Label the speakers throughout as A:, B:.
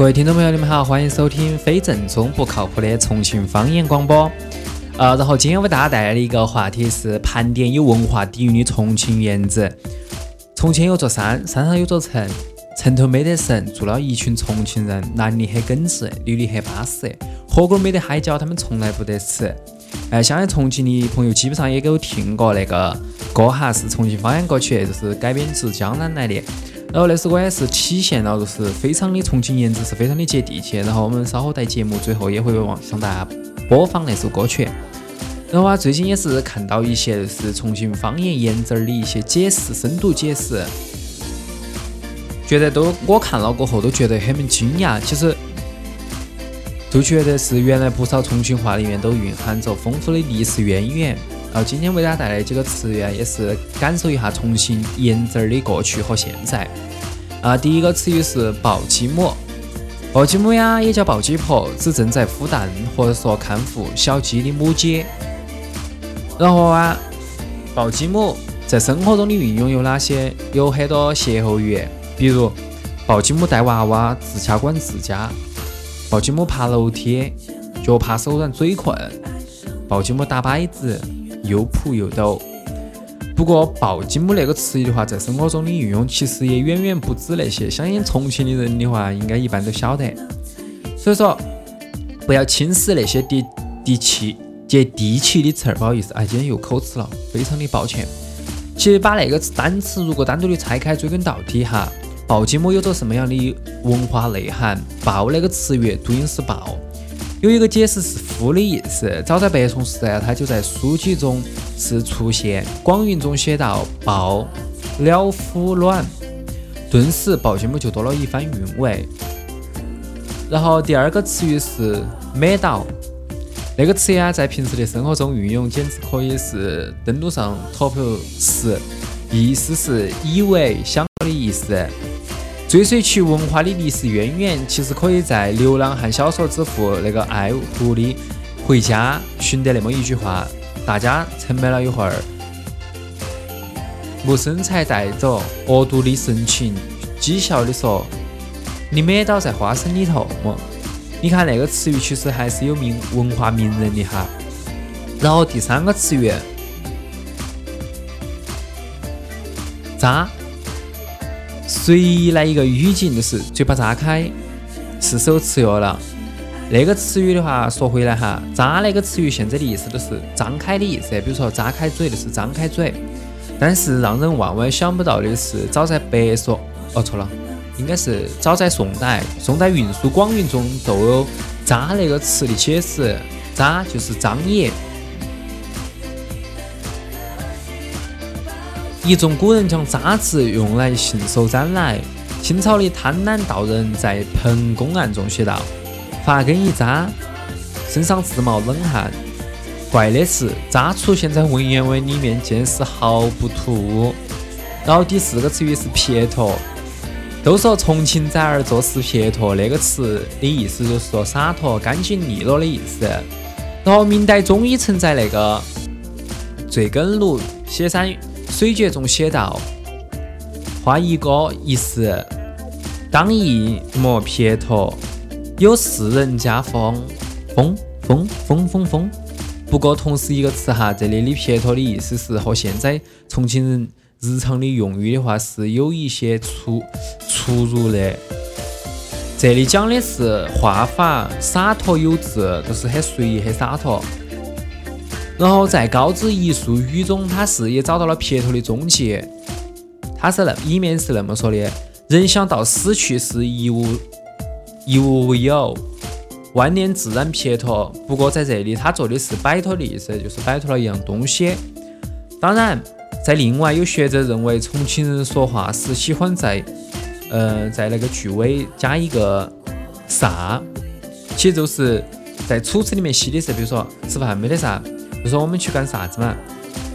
A: 各位听众朋友，你们好，欢迎收听非正宗不靠谱的重庆方言广播。呃，然后今天为大家带来的一个话题是盘点有文化底蕴的重庆院子。重庆有座山，山上有座城，城头没得神，住了一群重庆人，男的很耿直，女的很巴适，火锅没得海椒，他们从来不得吃。哎，相信重庆的朋友基本上也都听过那个歌哈，是重庆方言歌曲，就是改编自江南来的。然后那首歌也是体现了，就是非常的重庆颜值，是非常的接地气。然后我们稍后在节目最后也会往向大家播放那首歌曲。然后啊，最近也是看到一些就是重庆方言颜值的一些解释，深度解释，觉得都我看了过后都觉得很惊讶。其实。就觉得是原来不少重庆话里面都蕴含着丰富的历史渊源。然后今天为大家带来几个词源，也是感受一下重庆颜值的过去和现在。啊，第一个词语是抱鸡母。抱鸡母呀，也叫抱鸡婆，指正在孵蛋或者说看护小鸡的母鸡。然后啊，抱鸡母在生活中的运用有哪些？有很多歇后语，比如抱鸡母带娃娃，自家管自家。抱鸡母爬楼梯，脚怕手软嘴困；抱鸡母打摆子，又朴又抖。不过，抱鸡母那个词语的话，在生活中的运用其实也远远不止那些。相信重庆的人的话，应该一般都晓得。所以说，不要轻视那些接地气、接地气的词儿。不好意思，哎，今天又口吃了，非常的抱歉。其实把那个单词如果单独的拆开，追根到底哈。抱鸡母有着什么样的文化内涵？抱那个词语读音是抱，有一个解释是孵的意思。早在北宋时代，它就在书籍中是出现。广韵中写道：“抱了孵卵”，顿时抱鸡母就多了一番韵味。然后第二个词语是美到，那个词呀，在平时的生活中运用，简直可以是登录上 top 十，意思是以为想的意思。追随其文化的历史渊源，其实可以在流浪汉小说之父那个爱狐狸回家寻得那么一句话：大家沉默了一会儿，木生才带着，恶毒的神情，讥笑的说：“你美倒在花生里头。”么？你看那个词语，其实还是有名文化名人的哈。然后第三个词语，渣。随意来一个语境，就是嘴巴张开，是手吃药了。那个词语的话，说回来哈，张那个词语现在的意思都是张开的意思，比如说张开嘴就是张开嘴。但是让人万万想不到的是，早在北宋，哦错了，应该是早在宋代，宋代运输广韵中就有渣那个词的解释，渣就是张掖。一众古人将渣字用来信手拈来。清朝的贪婪道人在《彭公案》中写道：“发根一渣，身上自冒冷汗。”怪的是，渣出现在文言文里面，竟是毫不突兀。然后第四个词语是撇脱。都说重庆崽儿做事撇脱，那个词的意思就是说洒脱、干净利落的意思。然后明代中医曾在那个《醉根庐写山》。水诀中写道：“画一歌一诗，当一莫撇脱。有四人家风，风风风风风。不过，同时一个词哈，这里的撇脱的意思是和现在重庆人日常的用语的话是有一些出出入的。这里讲的是画法洒脱有致，就是很随意、很洒脱。”然后在高知一术语中，他是也找到了撇脱的踪迹。他是那里面是那么说的：人想到死去时一无一无有，万念自然撇脱。不过在这里，他做的是摆脱的意思，就是摆脱了一样东西。当然，在另外有学者认为，重庆人说话是喜欢在呃在那个句尾加一个啥，其实就是在楚辞里面写的是，比如说吃饭没得啥。就说我们去干啥子嘛？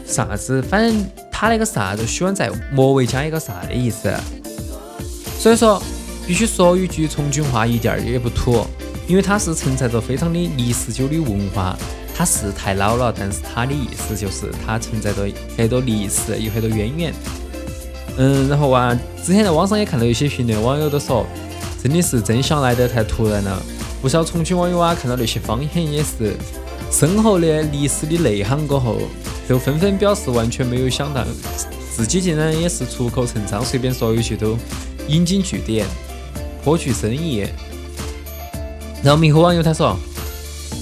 A: 啥子？反正他那个啥子喜欢在末尾加一个啥的意思。所以说，必须说一句重庆话一点儿也不土，因为它是承载着非常的历史久的文化。它是太老了，但是它的意思就是它承载着很多历史，有很多渊源。嗯，然后啊，之前在网上也看到一些评论，网友都说真的是真相来得太突然了。不少重庆网友啊，看到那些方言也是深厚的历史的内涵过后，都纷纷表示完全没有想到自己竟然也是出口成章，随便说一句都引经据典，颇具深意。然后迷糊网友他说。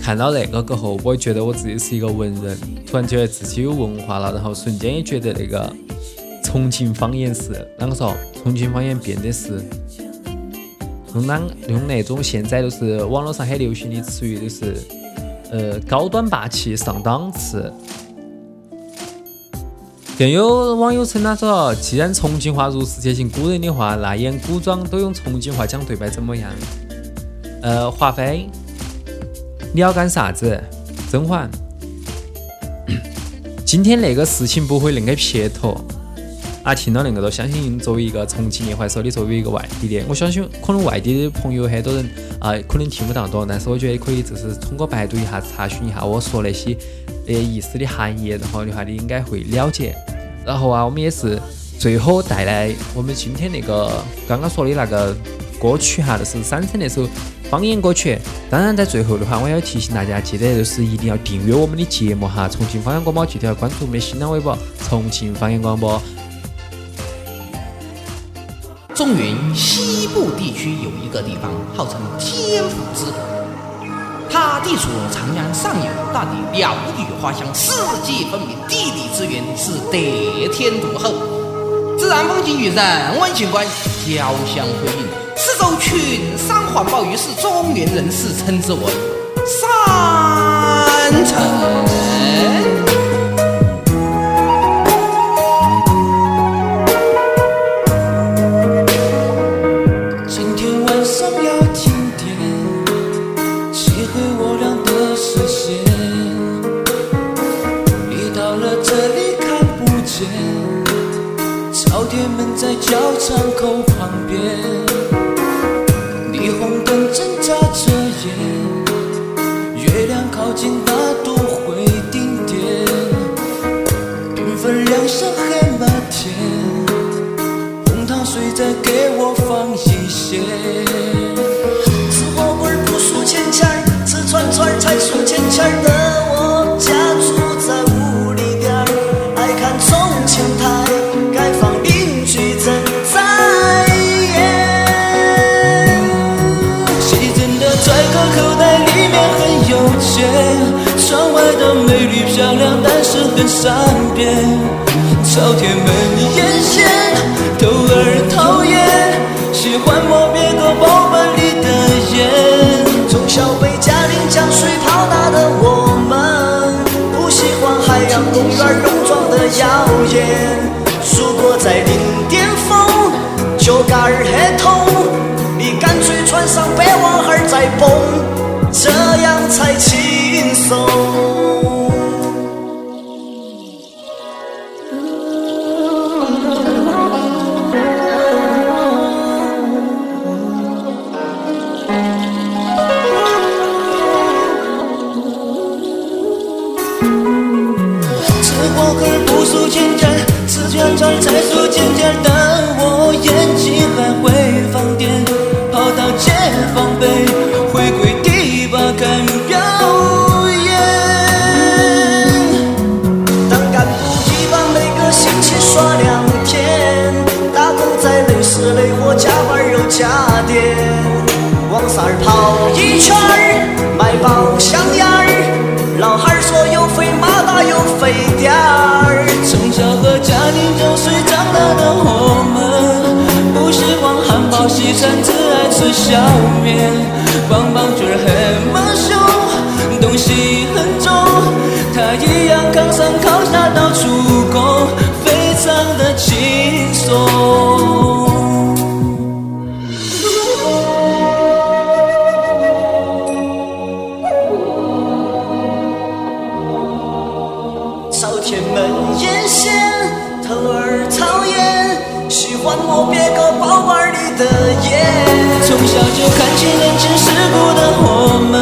A: 看到那个过后，我觉得我自己是一个文人，突然觉得自己有文化了，然后瞬间也觉得那个重庆方言是啷个说？重庆方言变得是用啷用那种现在都是网络上很流行的词语，就是呃高端霸气上档次。更有网友称他说，既然重庆话如此接近古人的话，那演古装都用重庆话讲对白怎么样？呃，华妃。你要干啥子，甄嬛？今天那个事情不会恁个撇脱啊！听到那个多相信，作为一个重庆话说的，作为一个外地的，我相信可能外地的朋友很多人啊，可能听不到多，但是我觉得可以，就是通过百度一下查询一下我说那些呃意思的含义，然后的话你应该会了解。然后啊，我们也是最后带来我们今天那个刚刚说的那个歌曲哈，就是《山城》那首。方言歌曲，当然在最后的话，我要提醒大家，记得就是一定要订阅我们的节目哈。重庆方言广播，记得要关注我们的新浪微博“重庆方言广播”。
B: 中原西部地区有一个地方，号称天府之国，它地处长江上游，大地鸟语花香，四季分明，地理资源是得天独厚，自然风景与人文景观交相辉映。四周群山环抱，于是中原人士称之为山城。
C: 善朝天跑一圈儿买包香烟儿老汉儿说又肥马大又肥点儿从小和家庭就是长大的我们不喜欢汉堡西餐只爱吃小面棒棒军儿很摸别个包包里的夜。从小就看清人情世故的我们，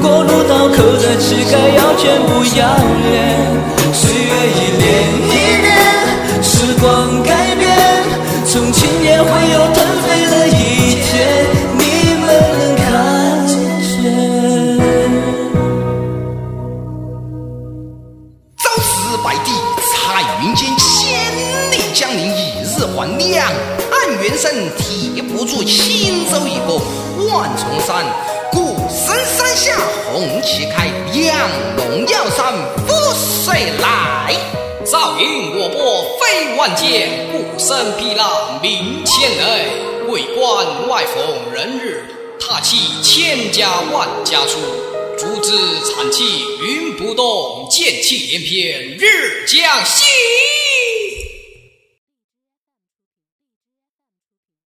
C: 过路刀口的乞丐要钱不要脸。岁月一年一年，时光不住轻舟已过
D: 万重山。古深山下红旗开，扬龙耀山覆水来。
B: 照应我拨飞万箭，鼓声霹浪鸣千雷。为官外逢人日，踏气千家万家出。竹子产气云不动，剑气连篇日将兴。